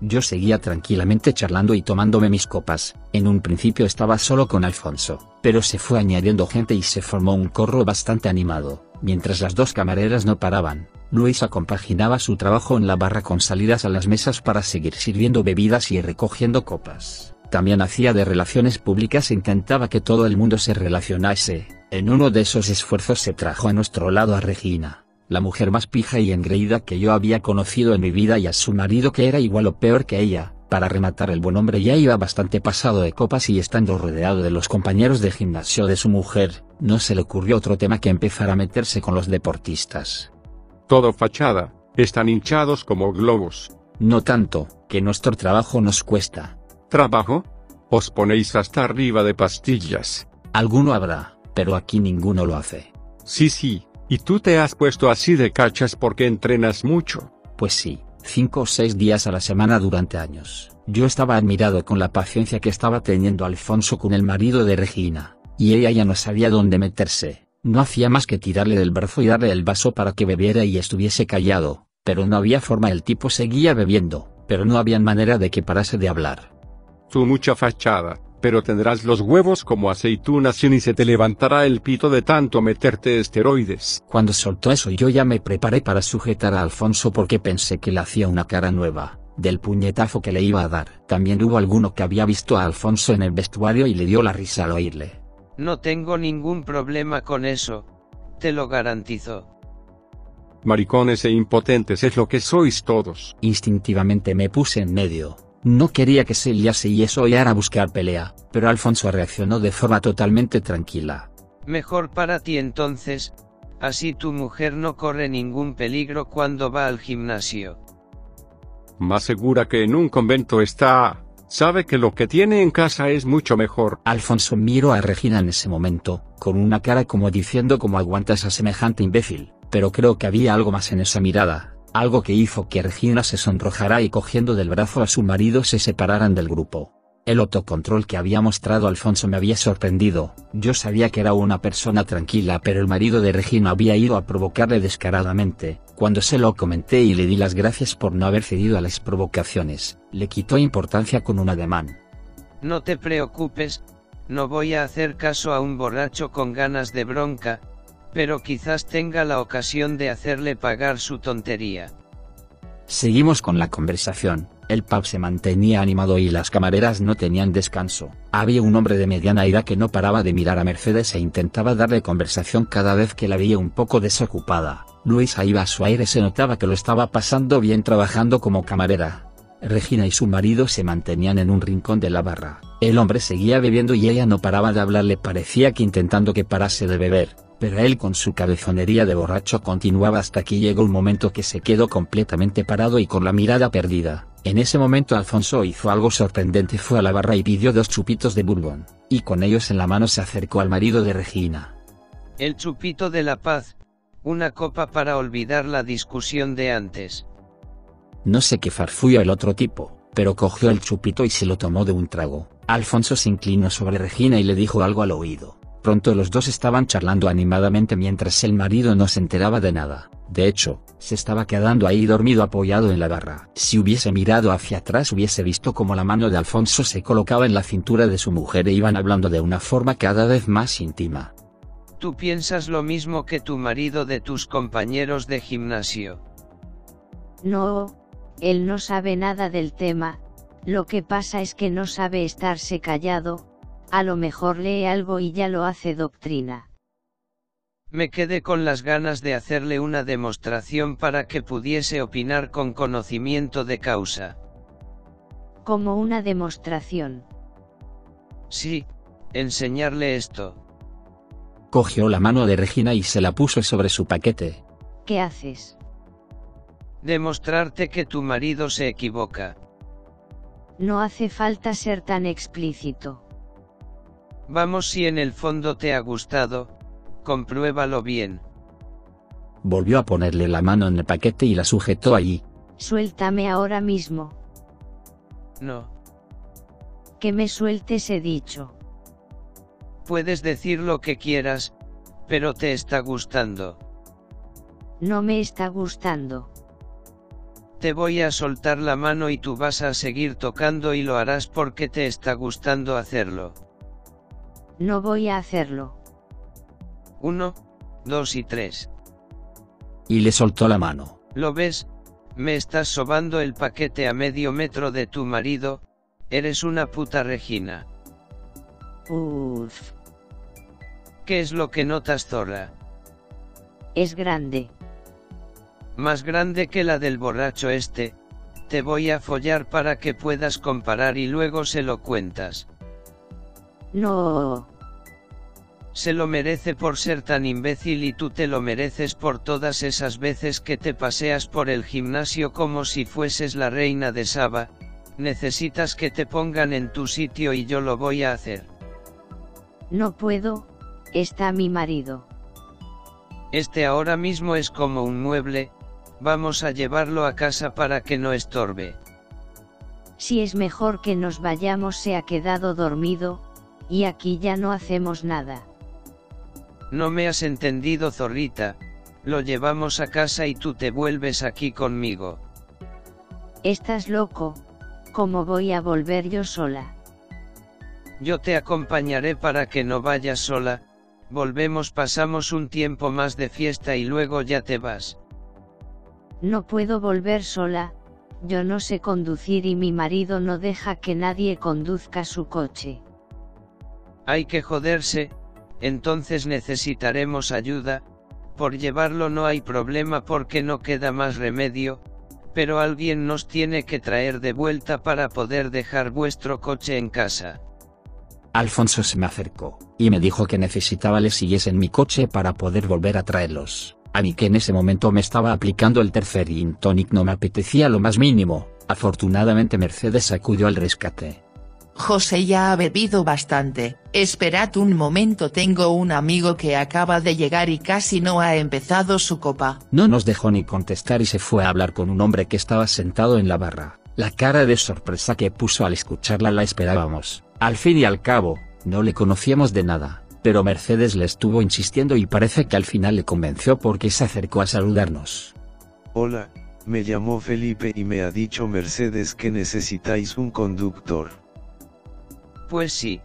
Yo seguía tranquilamente charlando y tomándome mis copas, en un principio estaba solo con Alfonso, pero se fue añadiendo gente y se formó un corro bastante animado, mientras las dos camareras no paraban. Luisa compaginaba su trabajo en la barra con salidas a las mesas para seguir sirviendo bebidas y recogiendo copas. También hacía de relaciones públicas e intentaba que todo el mundo se relacionase. En uno de esos esfuerzos se trajo a nuestro lado a Regina, la mujer más pija y engreída que yo había conocido en mi vida y a su marido que era igual o peor que ella. Para rematar el buen hombre ya iba bastante pasado de copas y estando rodeado de los compañeros de gimnasio de su mujer, no se le ocurrió otro tema que empezar a meterse con los deportistas. Todo fachada, están hinchados como globos. No tanto, que nuestro trabajo nos cuesta. ¿Trabajo? Os ponéis hasta arriba de pastillas. Alguno habrá, pero aquí ninguno lo hace. Sí, sí, y tú te has puesto así de cachas porque entrenas mucho. Pues sí, cinco o seis días a la semana durante años. Yo estaba admirado con la paciencia que estaba teniendo Alfonso con el marido de Regina, y ella ya no sabía dónde meterse. No hacía más que tirarle del brazo y darle el vaso para que bebiera y estuviese callado, pero no había forma, el tipo seguía bebiendo, pero no había manera de que parase de hablar. Tú mucha fachada, pero tendrás los huevos como aceitunas y ni se te levantará el pito de tanto meterte esteroides. Cuando soltó eso yo ya me preparé para sujetar a Alfonso porque pensé que le hacía una cara nueva, del puñetazo que le iba a dar. También hubo alguno que había visto a Alfonso en el vestuario y le dio la risa al oírle. No tengo ningún problema con eso, te lo garantizo. Maricones e impotentes es lo que sois todos. Instintivamente me puse en medio. No quería que se liase y eso ya era buscar pelea, pero Alfonso reaccionó de forma totalmente tranquila. Mejor para ti entonces, así tu mujer no corre ningún peligro cuando va al gimnasio. Más segura que en un convento está, sabe que lo que tiene en casa es mucho mejor. Alfonso miró a Regina en ese momento, con una cara como diciendo cómo aguantas a semejante imbécil, pero creo que había algo más en esa mirada, algo que hizo que Regina se sonrojara y cogiendo del brazo a su marido se separaran del grupo. El autocontrol que había mostrado Alfonso me había sorprendido, yo sabía que era una persona tranquila pero el marido de Regina había ido a provocarle descaradamente, cuando se lo comenté y le di las gracias por no haber cedido a las provocaciones, le quitó importancia con un ademán. No te preocupes, no voy a hacer caso a un borracho con ganas de bronca, pero quizás tenga la ocasión de hacerle pagar su tontería. Seguimos con la conversación, el pub se mantenía animado y las camareras no tenían descanso. Había un hombre de mediana edad que no paraba de mirar a Mercedes e intentaba darle conversación cada vez que la veía un poco desocupada. Luisa iba a su aire, se notaba que lo estaba pasando bien trabajando como camarera. Regina y su marido se mantenían en un rincón de la barra. El hombre seguía bebiendo y ella no paraba de hablarle, parecía que intentando que parase de beber pero él con su cabezonería de borracho continuaba hasta que llegó un momento que se quedó completamente parado y con la mirada perdida. En ese momento Alfonso hizo algo sorprendente, fue a la barra y pidió dos chupitos de bourbon, y con ellos en la mano se acercó al marido de Regina. El chupito de la paz, una copa para olvidar la discusión de antes. No sé qué farfullo el otro tipo, pero cogió el chupito y se lo tomó de un trago. Alfonso se inclinó sobre Regina y le dijo algo al oído. Pronto los dos estaban charlando animadamente mientras el marido no se enteraba de nada. De hecho, se estaba quedando ahí dormido apoyado en la barra. Si hubiese mirado hacia atrás hubiese visto como la mano de Alfonso se colocaba en la cintura de su mujer e iban hablando de una forma cada vez más íntima. Tú piensas lo mismo que tu marido de tus compañeros de gimnasio. No, él no sabe nada del tema, lo que pasa es que no sabe estarse callado, a lo mejor lee algo y ya lo hace doctrina. Me quedé con las ganas de hacerle una demostración para que pudiese opinar con conocimiento de causa. Como una demostración. Sí, enseñarle esto. Cogió la mano de Regina y se la puso sobre su paquete. ¿Qué haces? Demostrarte que tu marido se equivoca. No hace falta ser tan explícito. Vamos si en el fondo te ha gustado, compruébalo bien. Volvió a ponerle la mano en el paquete y la sujetó allí. Suéltame ahora mismo. No. Que me sueltes he dicho. Puedes decir lo que quieras, pero te está gustando. No me está gustando. Te voy a soltar la mano y tú vas a seguir tocando y lo harás porque te está gustando hacerlo. No voy a hacerlo. Uno, dos y tres. Y le soltó la mano. ¿Lo ves? Me estás sobando el paquete a medio metro de tu marido, eres una puta Regina. Uff. ¿Qué es lo que notas zorra? Es grande. Más grande que la del borracho este, te voy a follar para que puedas comparar y luego se lo cuentas. No. Se lo merece por ser tan imbécil y tú te lo mereces por todas esas veces que te paseas por el gimnasio como si fueses la reina de Saba, necesitas que te pongan en tu sitio y yo lo voy a hacer. No puedo, está mi marido. Este ahora mismo es como un mueble, vamos a llevarlo a casa para que no estorbe. Si es mejor que nos vayamos se ha quedado dormido, y aquí ya no hacemos nada. No me has entendido zorrita, lo llevamos a casa y tú te vuelves aquí conmigo. Estás loco, ¿cómo voy a volver yo sola? Yo te acompañaré para que no vayas sola, volvemos pasamos un tiempo más de fiesta y luego ya te vas. No puedo volver sola, yo no sé conducir y mi marido no deja que nadie conduzca su coche. Hay que joderse, entonces necesitaremos ayuda, por llevarlo no hay problema porque no queda más remedio, pero alguien nos tiene que traer de vuelta para poder dejar vuestro coche en casa. Alfonso se me acercó, y me dijo que necesitaba le siguiesen mi coche para poder volver a traerlos. A mí que en ese momento me estaba aplicando el tercer gin no me apetecía lo más mínimo, afortunadamente Mercedes acudió al rescate. José ya ha bebido bastante, esperad un momento tengo un amigo que acaba de llegar y casi no ha empezado su copa. No nos dejó ni contestar y se fue a hablar con un hombre que estaba sentado en la barra. La cara de sorpresa que puso al escucharla la esperábamos. Al fin y al cabo, no le conocíamos de nada, pero Mercedes le estuvo insistiendo y parece que al final le convenció porque se acercó a saludarnos. Hola, me llamó Felipe y me ha dicho Mercedes que necesitáis un conductor. Pues sí,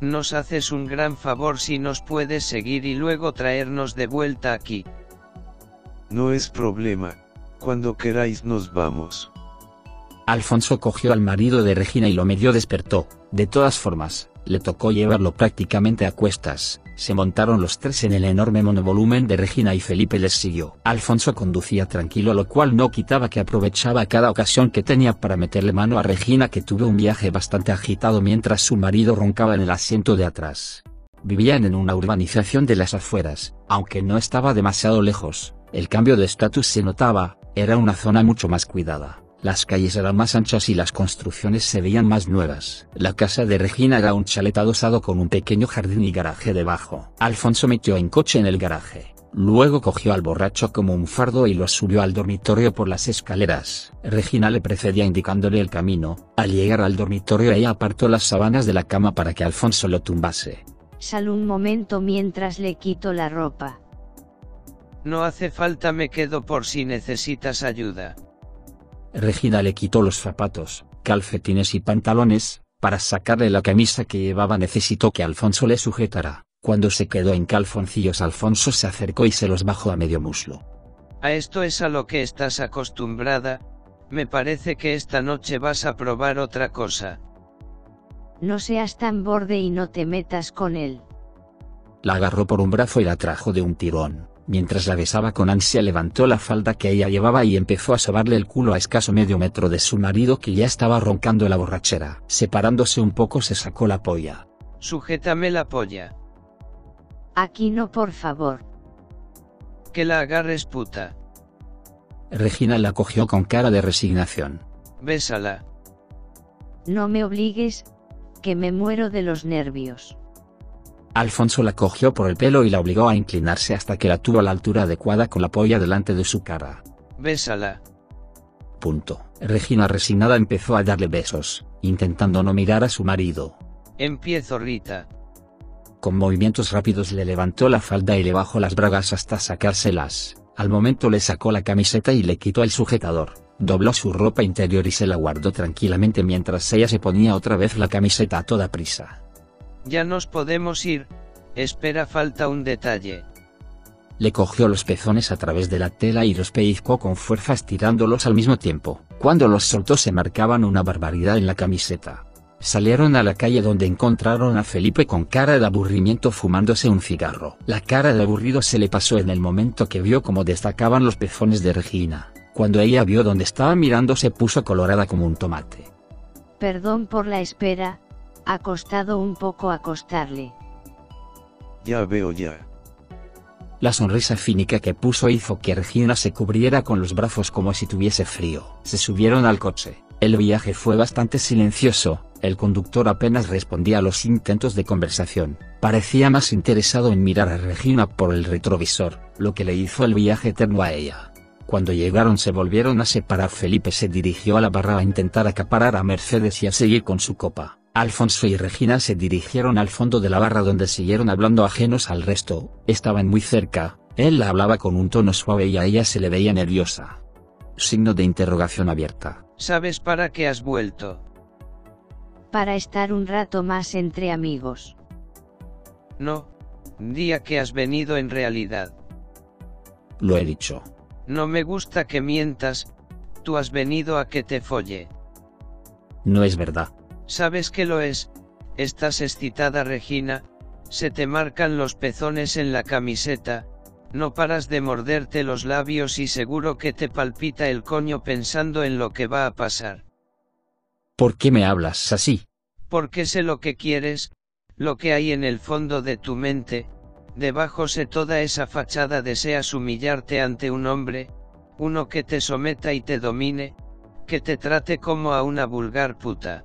nos haces un gran favor si nos puedes seguir y luego traernos de vuelta aquí. No es problema, cuando queráis nos vamos. Alfonso cogió al marido de Regina y lo medio despertó, de todas formas, le tocó llevarlo prácticamente a cuestas, se montaron los tres en el enorme monovolumen de Regina y Felipe les siguió. Alfonso conducía tranquilo lo cual no quitaba que aprovechaba cada ocasión que tenía para meterle mano a Regina que tuvo un viaje bastante agitado mientras su marido roncaba en el asiento de atrás. Vivían en una urbanización de las afueras, aunque no estaba demasiado lejos, el cambio de estatus se notaba, era una zona mucho más cuidada. Las calles eran más anchas y las construcciones se veían más nuevas. La casa de Regina era un chalet adosado con un pequeño jardín y garaje debajo. Alfonso metió en coche en el garaje. Luego cogió al borracho como un fardo y lo subió al dormitorio por las escaleras. Regina le precedía indicándole el camino. Al llegar al dormitorio ella apartó las sábanas de la cama para que Alfonso lo tumbase. Sal un momento mientras le quito la ropa. No hace falta me quedo por si necesitas ayuda. Regina le quitó los zapatos, calcetines y pantalones, para sacarle la camisa que llevaba necesitó que Alfonso le sujetara. Cuando se quedó en calzoncillos Alfonso se acercó y se los bajó a medio muslo. A esto es a lo que estás acostumbrada, me parece que esta noche vas a probar otra cosa. No seas tan borde y no te metas con él. la agarró por un brazo y la trajo de un tirón. Mientras la besaba con ansia levantó la falda que ella llevaba y empezó a sobarle el culo a escaso medio metro de su marido que ya estaba roncando la borrachera. Separándose un poco se sacó la polla. Sujétame la polla. Aquí no por favor. Que la agarres puta. Regina la cogió con cara de resignación. Bésala. No me obligues, que me muero de los nervios. Alfonso la cogió por el pelo y la obligó a inclinarse hasta que la tuvo a la altura adecuada con la polla delante de su cara. Bésala. Punto. Regina resignada empezó a darle besos, intentando no mirar a su marido. Empiezo Rita. Con movimientos rápidos le levantó la falda y le bajó las bragas hasta sacárselas. Al momento le sacó la camiseta y le quitó el sujetador, dobló su ropa interior y se la guardó tranquilamente mientras ella se ponía otra vez la camiseta a toda prisa. Ya nos podemos ir, espera falta un detalle. Le cogió los pezones a través de la tela y los pellizcó con fuerza estirándolos al mismo tiempo. Cuando los soltó se marcaban una barbaridad en la camiseta. Salieron a la calle donde encontraron a Felipe con cara de aburrimiento fumándose un cigarro. La cara de aburrido se le pasó en el momento que vio cómo destacaban los pezones de Regina. Cuando ella vio dónde estaba mirando se puso colorada como un tomate. Perdón por la espera, ha costado un poco acostarle. Ya veo ya. La sonrisa cínica que puso hizo que Regina se cubriera con los brazos como si tuviese frío. Se subieron al coche. El viaje fue bastante silencioso, el conductor apenas respondía a los intentos de conversación, parecía más interesado en mirar a Regina por el retrovisor, lo que le hizo el viaje eterno a ella. Cuando llegaron se volvieron a separar Felipe se dirigió a la barra a intentar acaparar a Mercedes y a seguir con su copa. Alfonso y Regina se dirigieron al fondo de la barra donde siguieron hablando ajenos al resto, estaban muy cerca, él la hablaba con un tono suave y a ella se le veía nerviosa. Signo de interrogación abierta. ¿Sabes para qué has vuelto? Para estar un rato más entre amigos. No. Día que has venido en realidad. Lo he dicho. No me gusta que mientas, tú has venido a que te folle. No es verdad. Sabes que lo es, estás excitada Regina, se te marcan los pezones en la camiseta, no paras de morderte los labios y seguro que te palpita el coño pensando en lo que va a pasar. ¿Por qué me hablas así? Porque sé lo que quieres, lo que hay en el fondo de tu mente, debajo sé toda esa fachada deseas humillarte ante un hombre, uno que te someta y te domine, que te trate como a una vulgar puta.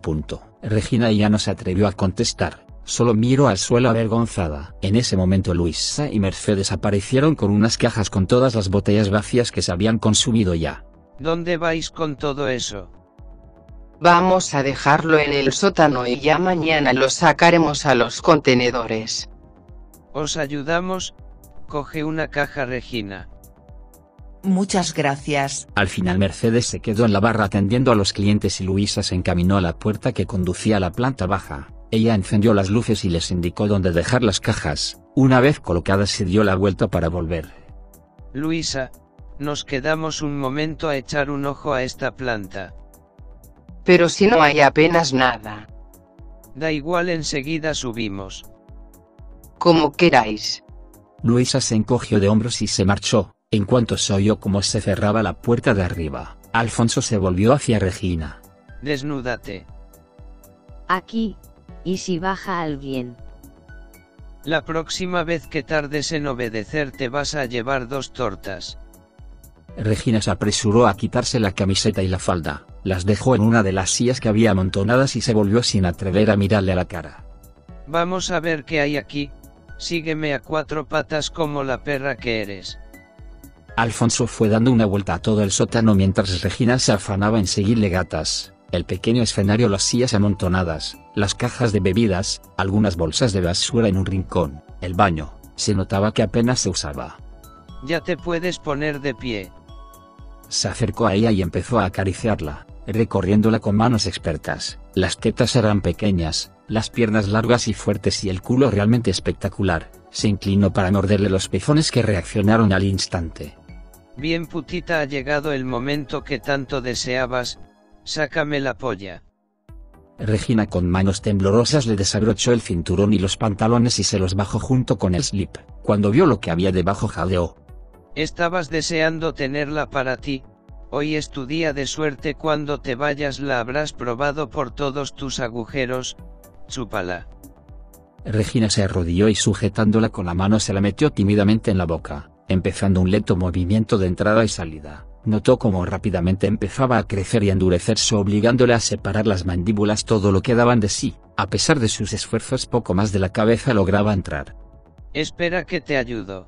Punto. Regina ya no se atrevió a contestar, solo miró al suelo avergonzada. En ese momento Luisa y Mercedes aparecieron con unas cajas con todas las botellas vacías que se habían consumido ya. ¿Dónde vais con todo eso? Vamos a dejarlo en el sótano y ya mañana lo sacaremos a los contenedores. Os ayudamos, coge una caja Regina. Muchas gracias. Al final Mercedes se quedó en la barra atendiendo a los clientes y Luisa se encaminó a la puerta que conducía a la planta baja. Ella encendió las luces y les indicó dónde dejar las cajas. Una vez colocadas se dio la vuelta para volver. Luisa, nos quedamos un momento a echar un ojo a esta planta. Pero si no hay apenas nada. Da igual enseguida subimos. Como queráis. Luisa se encogió de hombros y se marchó, en cuanto se oyó cómo se cerraba la puerta de arriba. Alfonso se volvió hacia Regina. Desnúdate. Aquí, ¿y si baja alguien? La próxima vez que tardes en obedecer te vas a llevar dos tortas. Regina se apresuró a quitarse la camiseta y la falda, las dejó en una de las sillas que había amontonadas y se volvió sin atrever a mirarle a la cara. Vamos a ver qué hay aquí, sígueme a cuatro patas como la perra que eres. Alfonso fue dando una vuelta a todo el sótano mientras Regina se afanaba en seguirle gatas, el pequeño escenario las sillas amontonadas, las cajas de bebidas, algunas bolsas de basura en un rincón, el baño, se notaba que apenas se usaba. Ya te puedes poner de pie. Se acercó a ella y empezó a acariciarla, recorriéndola con manos expertas. Las tetas eran pequeñas, las piernas largas y fuertes y el culo realmente espectacular. Se inclinó para morderle los pezones que reaccionaron al instante. Bien putita ha llegado el momento que tanto deseabas, sácame la polla. Regina con manos temblorosas le desabrochó el cinturón y los pantalones y se los bajó junto con el slip. Cuando vio lo que había debajo jadeó. Estabas deseando tenerla para ti. Hoy es tu día de suerte cuando te vayas la habrás probado por todos tus agujeros. Chúpala. Regina se arrodilló y sujetándola con la mano se la metió tímidamente en la boca, empezando un lento movimiento de entrada y salida. Notó cómo rápidamente empezaba a crecer y endurecerse obligándole a separar las mandíbulas todo lo que daban de sí, a pesar de sus esfuerzos poco más de la cabeza lograba entrar. Espera que te ayudo.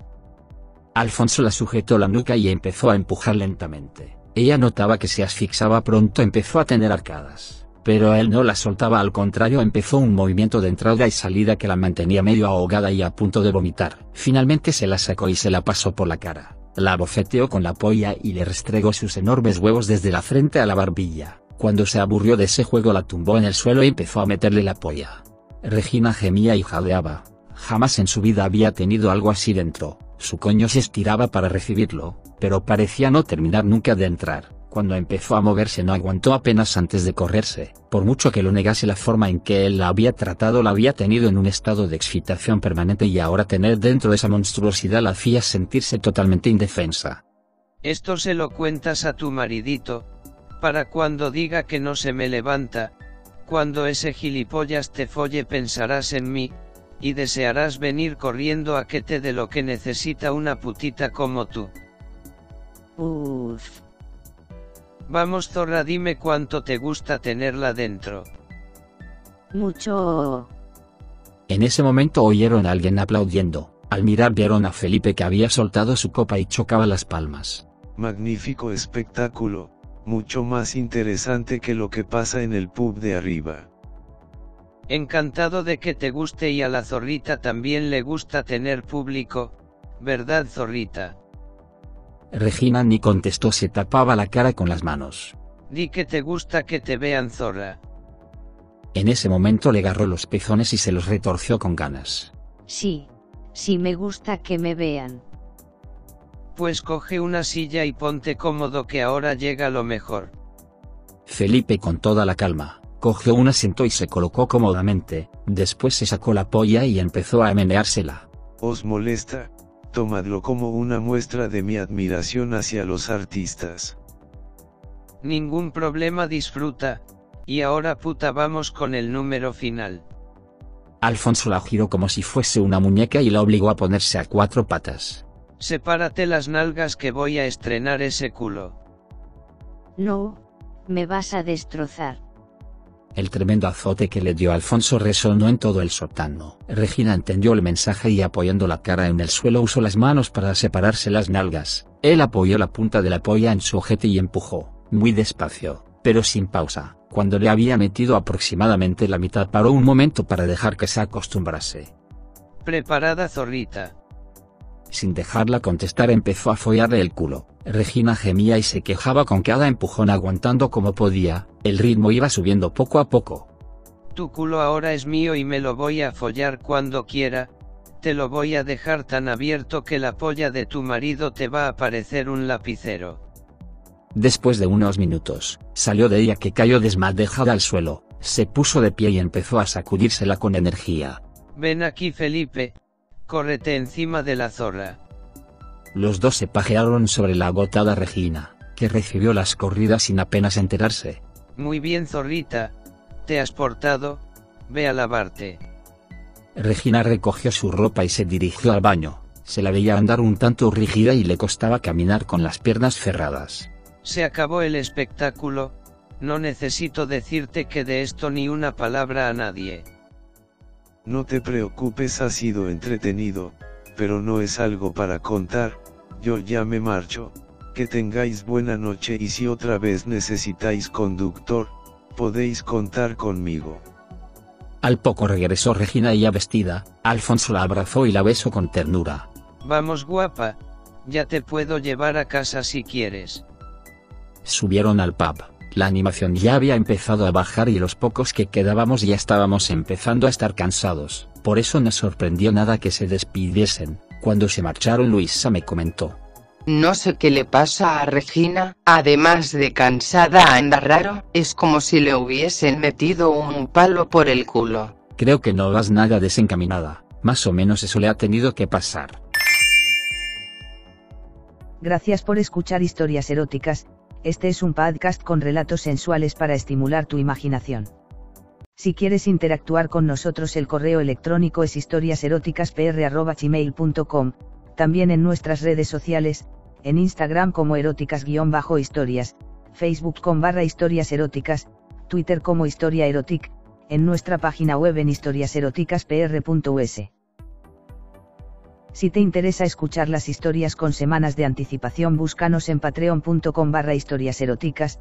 Alfonso la sujetó la nuca y empezó a empujar lentamente. Ella notaba que se asfixiaba pronto empezó a tener arcadas, pero él no la soltaba al contrario empezó un movimiento de entrada y salida que la mantenía medio ahogada y a punto de vomitar. Finalmente se la sacó y se la pasó por la cara. La bofeteó con la polla y le restregó sus enormes huevos desde la frente a la barbilla. Cuando se aburrió de ese juego la tumbó en el suelo y empezó a meterle la polla. Regina gemía y jadeaba. Jamás en su vida había tenido algo así dentro. Su coño se estiraba para recibirlo, pero parecía no terminar nunca de entrar. Cuando empezó a moverse no aguantó apenas antes de correrse, por mucho que lo negase la forma en que él la había tratado la había tenido en un estado de excitación permanente y ahora tener dentro de esa monstruosidad la hacía sentirse totalmente indefensa. Esto se lo cuentas a tu maridito, para cuando diga que no se me levanta, cuando ese gilipollas te folle pensarás en mí, y desearás venir corriendo a que te dé lo que necesita una putita como tú. Uff. Vamos zorra dime cuánto te gusta tenerla dentro. Mucho. En ese momento oyeron a alguien aplaudiendo. Al mirar vieron a Felipe que había soltado su copa y chocaba las palmas. Magnífico espectáculo, mucho más interesante que lo que pasa en el pub de arriba. Encantado de que te guste y a la zorrita también le gusta tener público, ¿verdad zorrita? Regina ni contestó se tapaba la cara con las manos. Di que te gusta que te vean zorra. En ese momento le agarró los pezones y se los retorció con ganas. Sí. Sí me gusta que me vean. Pues coge una silla y ponte cómodo que ahora llega lo mejor. Felipe con toda la calma, cogió un asiento y se colocó cómodamente, después se sacó la polla y empezó a meneársela. ¿Os molesta? Tomadlo como una muestra de mi admiración hacia los artistas. Ningún problema disfruta, y ahora puta vamos con el número final. Alfonso la giró como si fuese una muñeca y la obligó a ponerse a cuatro patas. Sepárate las nalgas que voy a estrenar ese culo. No. Me vas a destrozar. El tremendo azote que le dio Alfonso resonó en todo el sótano. Regina entendió el mensaje y apoyando la cara en el suelo usó las manos para separarse las nalgas. Él apoyó la punta de la polla en su ojete y empujó, muy despacio, pero sin pausa. Cuando le había metido aproximadamente la mitad paró un momento para dejar que se acostumbrase. Preparada zorrita. Sin dejarla contestar empezó a follarle el culo. Regina gemía y se quejaba con cada empujón aguantando como podía, el ritmo iba subiendo poco a poco. Tu culo ahora es mío y me lo voy a follar cuando quiera, te lo voy a dejar tan abierto que la polla de tu marido te va a parecer un lapicero. Después de unos minutos, salió de ella que cayó desmadejada al suelo, se puso de pie y empezó a sacudírsela con energía. Ven aquí Felipe, córrete encima de la zorra. Los dos se pajearon sobre la agotada Regina, que recibió las corridas sin apenas enterarse. Muy bien zorrita, te has portado, ve a lavarte. Regina recogió su ropa y se dirigió al baño, se la veía andar un tanto rígida y le costaba caminar con las piernas cerradas. Se acabó el espectáculo, no necesito decirte que de esto ni una palabra a nadie. No te preocupes, ha sido entretenido, pero no es algo para contar, yo ya me marcho, que tengáis buena noche y si otra vez necesitáis conductor, podéis contar conmigo. Al poco regresó Regina ya vestida, Alfonso la abrazó y la besó con ternura. Vamos guapa, ya te puedo llevar a casa si quieres. Subieron al pub. La animación ya había empezado a bajar y los pocos que quedábamos ya estábamos empezando a estar cansados, por eso no sorprendió nada que se despidiesen. Cuando se marcharon Luisa me comentó. No sé qué le pasa a Regina, además de cansada anda raro, es como si le hubiesen metido un palo por el culo. Creo que no vas nada desencaminada, más o menos eso le ha tenido que pasar. Gracias por escuchar historias eróticas, este es un podcast con relatos sensuales para estimular tu imaginación. Si quieres interactuar con nosotros el correo electrónico es historiaseroticaspr.gmail.com, también en nuestras redes sociales, en Instagram como eróticas-historias, Facebook con barra historias eróticas, Twitter como historia erotic, en nuestra página web en historiaseroticaspr.us. Si te interesa escuchar las historias con semanas de anticipación búscanos en patreon.com barra historias eróticas.